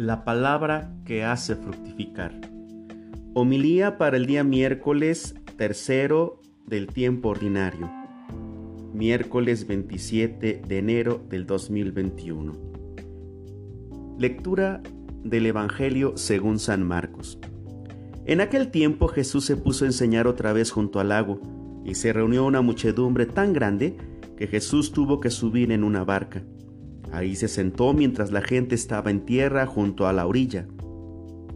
La palabra que hace fructificar. Homilía para el día miércoles tercero del tiempo ordinario. Miércoles 27 de enero del 2021. Lectura del Evangelio según San Marcos. En aquel tiempo Jesús se puso a enseñar otra vez junto al lago, y se reunió una muchedumbre tan grande que Jesús tuvo que subir en una barca Ahí se sentó mientras la gente estaba en tierra junto a la orilla.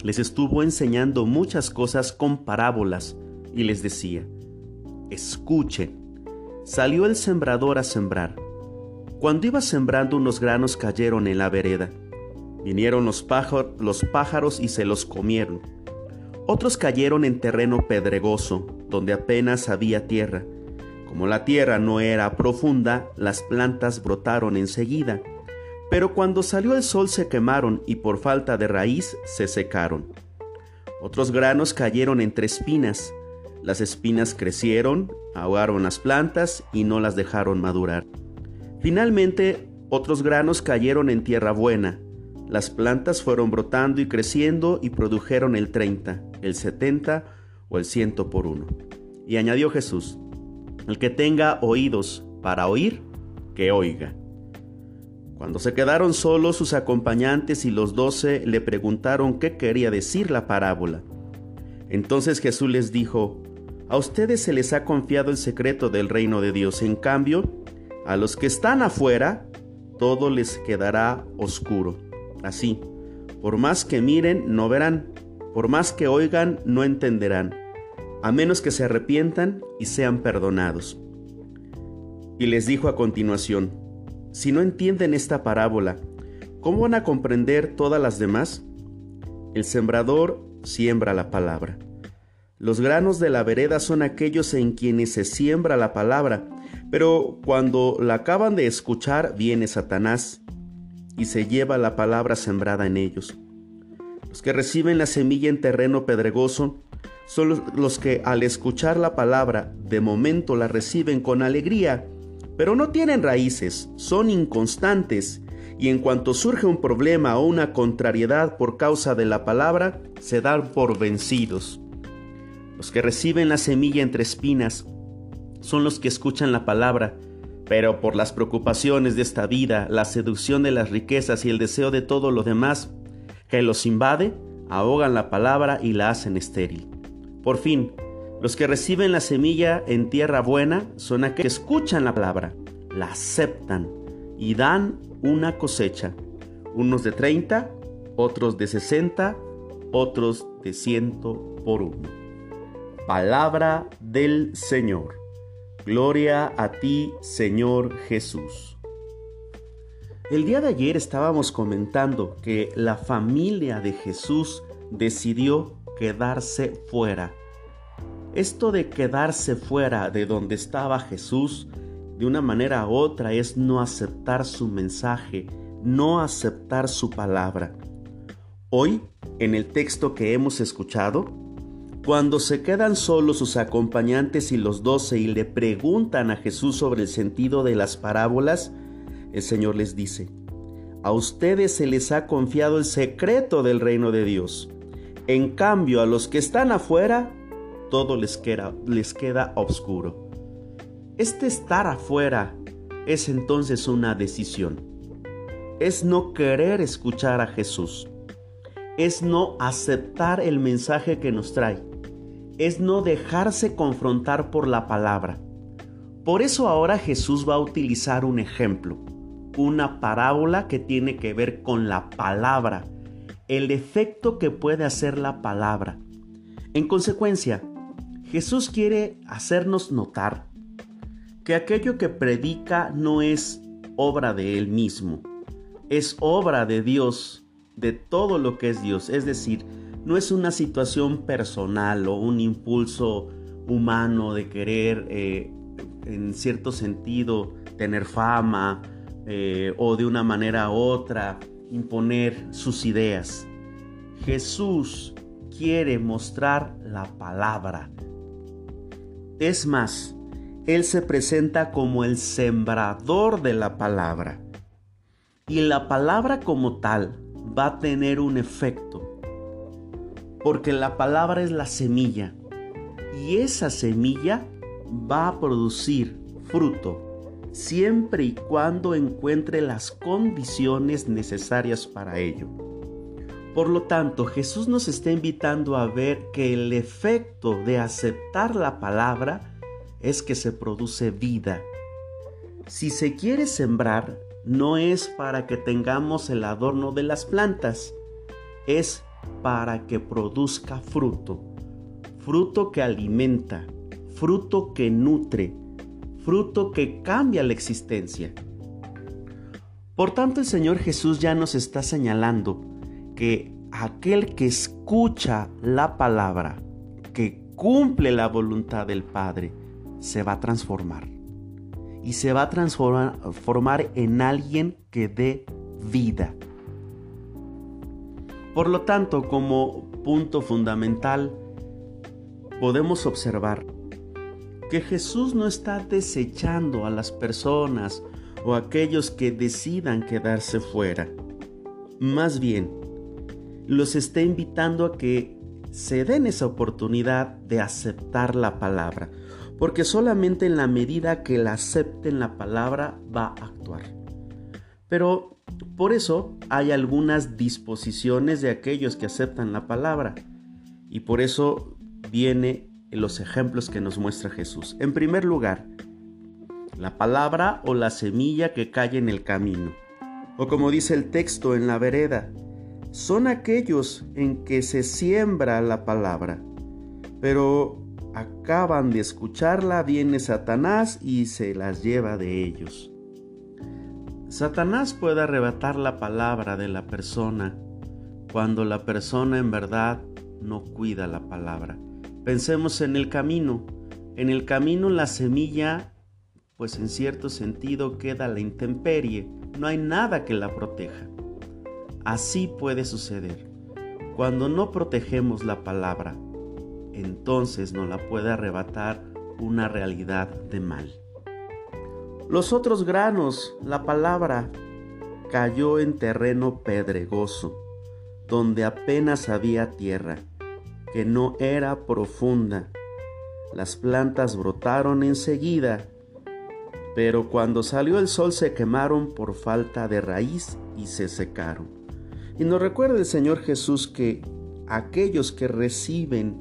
Les estuvo enseñando muchas cosas con parábolas y les decía, escuchen, salió el sembrador a sembrar. Cuando iba sembrando unos granos cayeron en la vereda. Vinieron los, los pájaros y se los comieron. Otros cayeron en terreno pedregoso, donde apenas había tierra. Como la tierra no era profunda, las plantas brotaron enseguida pero cuando salió el sol se quemaron y por falta de raíz se secaron. Otros granos cayeron entre espinas. Las espinas crecieron, ahogaron las plantas y no las dejaron madurar. Finalmente, otros granos cayeron en tierra buena. Las plantas fueron brotando y creciendo y produjeron el 30, el 70 o el 100 por uno. Y añadió Jesús, el que tenga oídos para oír, que oiga. Cuando se quedaron solos sus acompañantes y los doce le preguntaron qué quería decir la parábola. Entonces Jesús les dijo, a ustedes se les ha confiado el secreto del reino de Dios, en cambio, a los que están afuera, todo les quedará oscuro. Así, por más que miren, no verán, por más que oigan, no entenderán, a menos que se arrepientan y sean perdonados. Y les dijo a continuación, si no entienden esta parábola, ¿cómo van a comprender todas las demás? El sembrador siembra la palabra. Los granos de la vereda son aquellos en quienes se siembra la palabra, pero cuando la acaban de escuchar viene Satanás y se lleva la palabra sembrada en ellos. Los que reciben la semilla en terreno pedregoso son los que al escuchar la palabra de momento la reciben con alegría, pero no tienen raíces, son inconstantes, y en cuanto surge un problema o una contrariedad por causa de la palabra, se dan por vencidos. Los que reciben la semilla entre espinas son los que escuchan la palabra, pero por las preocupaciones de esta vida, la seducción de las riquezas y el deseo de todo lo demás que los invade, ahogan la palabra y la hacen estéril. Por fin, los que reciben la semilla en tierra buena son aquellos que escuchan la palabra, la aceptan y dan una cosecha. Unos de 30, otros de 60, otros de 100 por uno. Palabra del Señor. Gloria a ti, Señor Jesús. El día de ayer estábamos comentando que la familia de Jesús decidió quedarse fuera esto de quedarse fuera de donde estaba Jesús de una manera u otra es no aceptar su mensaje, no aceptar su palabra. Hoy, en el texto que hemos escuchado, cuando se quedan solos sus acompañantes y los doce y le preguntan a Jesús sobre el sentido de las parábolas, el Señor les dice, a ustedes se les ha confiado el secreto del reino de Dios. En cambio, a los que están afuera, todo les queda, les queda oscuro. Este estar afuera es entonces una decisión. Es no querer escuchar a Jesús. Es no aceptar el mensaje que nos trae. Es no dejarse confrontar por la palabra. Por eso ahora Jesús va a utilizar un ejemplo, una parábola que tiene que ver con la palabra, el efecto que puede hacer la palabra. En consecuencia, Jesús quiere hacernos notar que aquello que predica no es obra de Él mismo, es obra de Dios, de todo lo que es Dios. Es decir, no es una situación personal o un impulso humano de querer, eh, en cierto sentido, tener fama eh, o de una manera u otra imponer sus ideas. Jesús quiere mostrar la palabra, es más, Él se presenta como el sembrador de la palabra. Y la palabra como tal va a tener un efecto. Porque la palabra es la semilla. Y esa semilla va a producir fruto siempre y cuando encuentre las condiciones necesarias para ello. Por lo tanto, Jesús nos está invitando a ver que el efecto de aceptar la palabra es que se produce vida. Si se quiere sembrar, no es para que tengamos el adorno de las plantas, es para que produzca fruto, fruto que alimenta, fruto que nutre, fruto que cambia la existencia. Por tanto, el Señor Jesús ya nos está señalando que aquel que escucha la palabra, que cumple la voluntad del Padre, se va a transformar. Y se va a transformar en alguien que dé vida. Por lo tanto, como punto fundamental, podemos observar que Jesús no está desechando a las personas o a aquellos que decidan quedarse fuera. Más bien, los está invitando a que se den esa oportunidad de aceptar la palabra, porque solamente en la medida que la acepten la palabra va a actuar. Pero por eso hay algunas disposiciones de aquellos que aceptan la palabra, y por eso viene los ejemplos que nos muestra Jesús. En primer lugar, la palabra o la semilla que cae en el camino, o como dice el texto en la vereda, son aquellos en que se siembra la palabra, pero acaban de escucharla, viene Satanás y se las lleva de ellos. Satanás puede arrebatar la palabra de la persona cuando la persona en verdad no cuida la palabra. Pensemos en el camino. En el camino la semilla, pues en cierto sentido queda la intemperie, no hay nada que la proteja. Así puede suceder. Cuando no protegemos la palabra, entonces nos la puede arrebatar una realidad de mal. Los otros granos, la palabra, cayó en terreno pedregoso, donde apenas había tierra, que no era profunda. Las plantas brotaron enseguida, pero cuando salió el sol se quemaron por falta de raíz y se secaron. Y nos recuerda el Señor Jesús que aquellos que reciben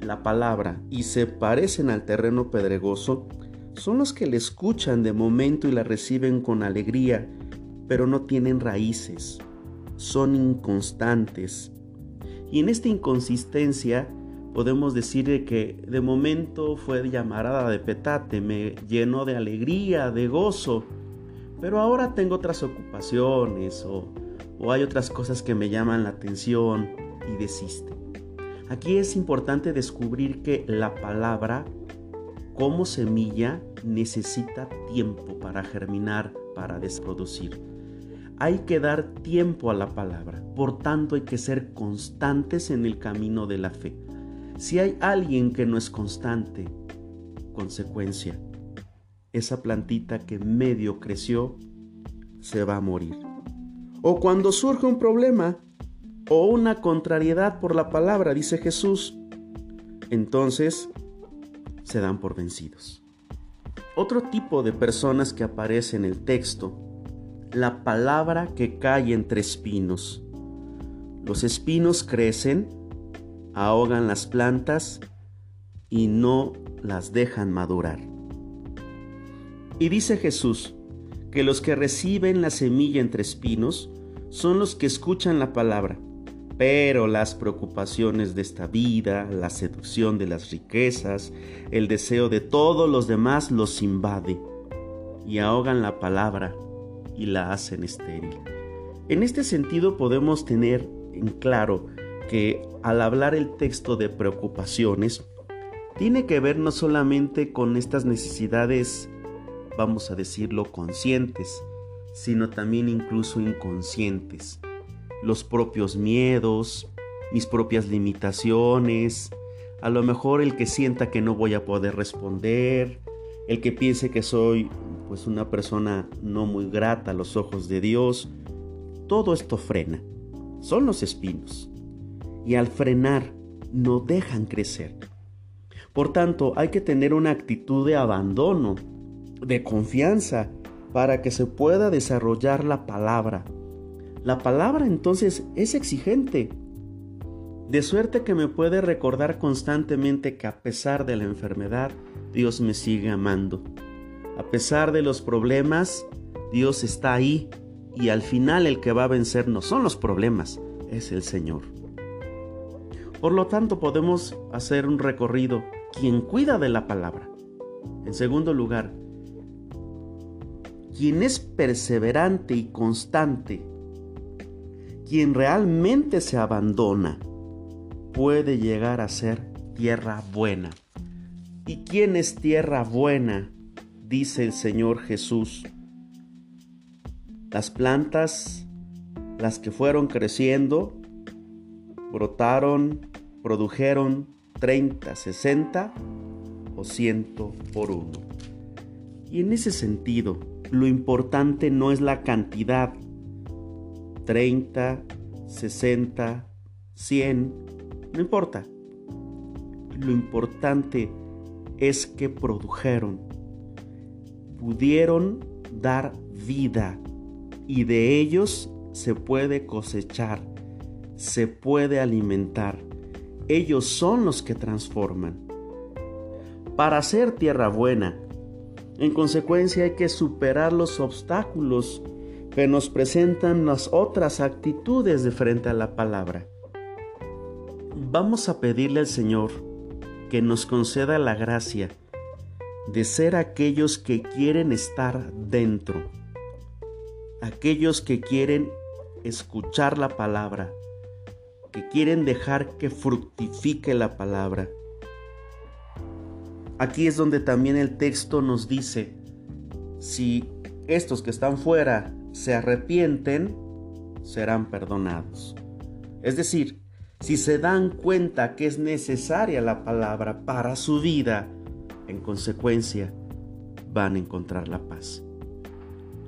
la palabra y se parecen al terreno pedregoso son los que le escuchan de momento y la reciben con alegría, pero no tienen raíces, son inconstantes. Y en esta inconsistencia podemos decir que de momento fue llamarada de petate, me llenó de alegría, de gozo, pero ahora tengo otras ocupaciones o o hay otras cosas que me llaman la atención y desiste. Aquí es importante descubrir que la palabra como semilla necesita tiempo para germinar, para desproducir. Hay que dar tiempo a la palabra, por tanto hay que ser constantes en el camino de la fe. Si hay alguien que no es constante, consecuencia, esa plantita que medio creció se va a morir o cuando surge un problema o una contrariedad por la palabra, dice Jesús, entonces se dan por vencidos. Otro tipo de personas que aparece en el texto, la palabra que cae entre espinos. Los espinos crecen, ahogan las plantas y no las dejan madurar. Y dice Jesús, que los que reciben la semilla entre espinos son los que escuchan la palabra, pero las preocupaciones de esta vida, la seducción de las riquezas, el deseo de todos los demás los invade y ahogan la palabra y la hacen estéril. En este sentido podemos tener en claro que al hablar el texto de preocupaciones, tiene que ver no solamente con estas necesidades vamos a decirlo, conscientes, sino también incluso inconscientes. Los propios miedos, mis propias limitaciones, a lo mejor el que sienta que no voy a poder responder, el que piense que soy pues una persona no muy grata a los ojos de Dios, todo esto frena. son los espinos. Y al frenar, no dejan crecer. Por tanto, hay que tener una actitud de abandono, de confianza, para que se pueda desarrollar la palabra. La palabra entonces es exigente, de suerte que me puede recordar constantemente que a pesar de la enfermedad, Dios me sigue amando. A pesar de los problemas, Dios está ahí y al final el que va a vencer no son los problemas, es el Señor. Por lo tanto, podemos hacer un recorrido. Quien cuida de la palabra. En segundo lugar, quien es perseverante y constante, quien realmente se abandona, puede llegar a ser tierra buena. ¿Y quién es tierra buena? Dice el Señor Jesús. Las plantas, las que fueron creciendo, brotaron, produjeron 30, 60 o 100 por uno. Y en ese sentido, lo importante no es la cantidad, 30, 60, 100, no importa. Lo importante es que produjeron, pudieron dar vida y de ellos se puede cosechar, se puede alimentar. Ellos son los que transforman. Para ser tierra buena, en consecuencia hay que superar los obstáculos que nos presentan las otras actitudes de frente a la palabra. Vamos a pedirle al Señor que nos conceda la gracia de ser aquellos que quieren estar dentro, aquellos que quieren escuchar la palabra, que quieren dejar que fructifique la palabra. Aquí es donde también el texto nos dice, si estos que están fuera se arrepienten, serán perdonados. Es decir, si se dan cuenta que es necesaria la palabra para su vida, en consecuencia, van a encontrar la paz.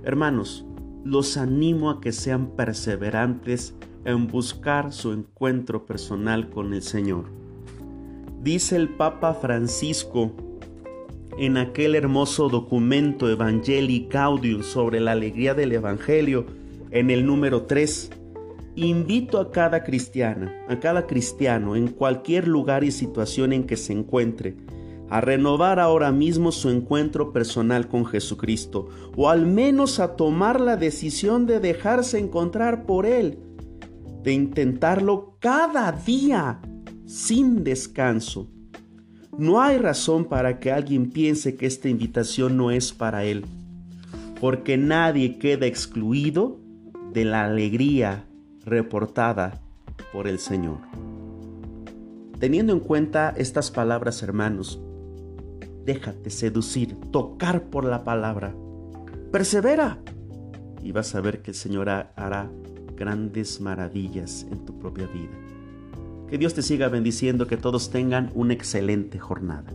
Hermanos, los animo a que sean perseverantes en buscar su encuentro personal con el Señor. Dice el Papa Francisco en aquel hermoso documento Evangelii Gaudium sobre la alegría del Evangelio, en el número 3, Invito a cada cristiana, a cada cristiano, en cualquier lugar y situación en que se encuentre, a renovar ahora mismo su encuentro personal con Jesucristo, o al menos a tomar la decisión de dejarse encontrar por Él, de intentarlo cada día, sin descanso. No hay razón para que alguien piense que esta invitación no es para Él, porque nadie queda excluido de la alegría reportada por el Señor. Teniendo en cuenta estas palabras, hermanos, déjate seducir, tocar por la palabra. Persevera y vas a ver que el Señor hará grandes maravillas en tu propia vida. Que Dios te siga bendiciendo, que todos tengan una excelente jornada.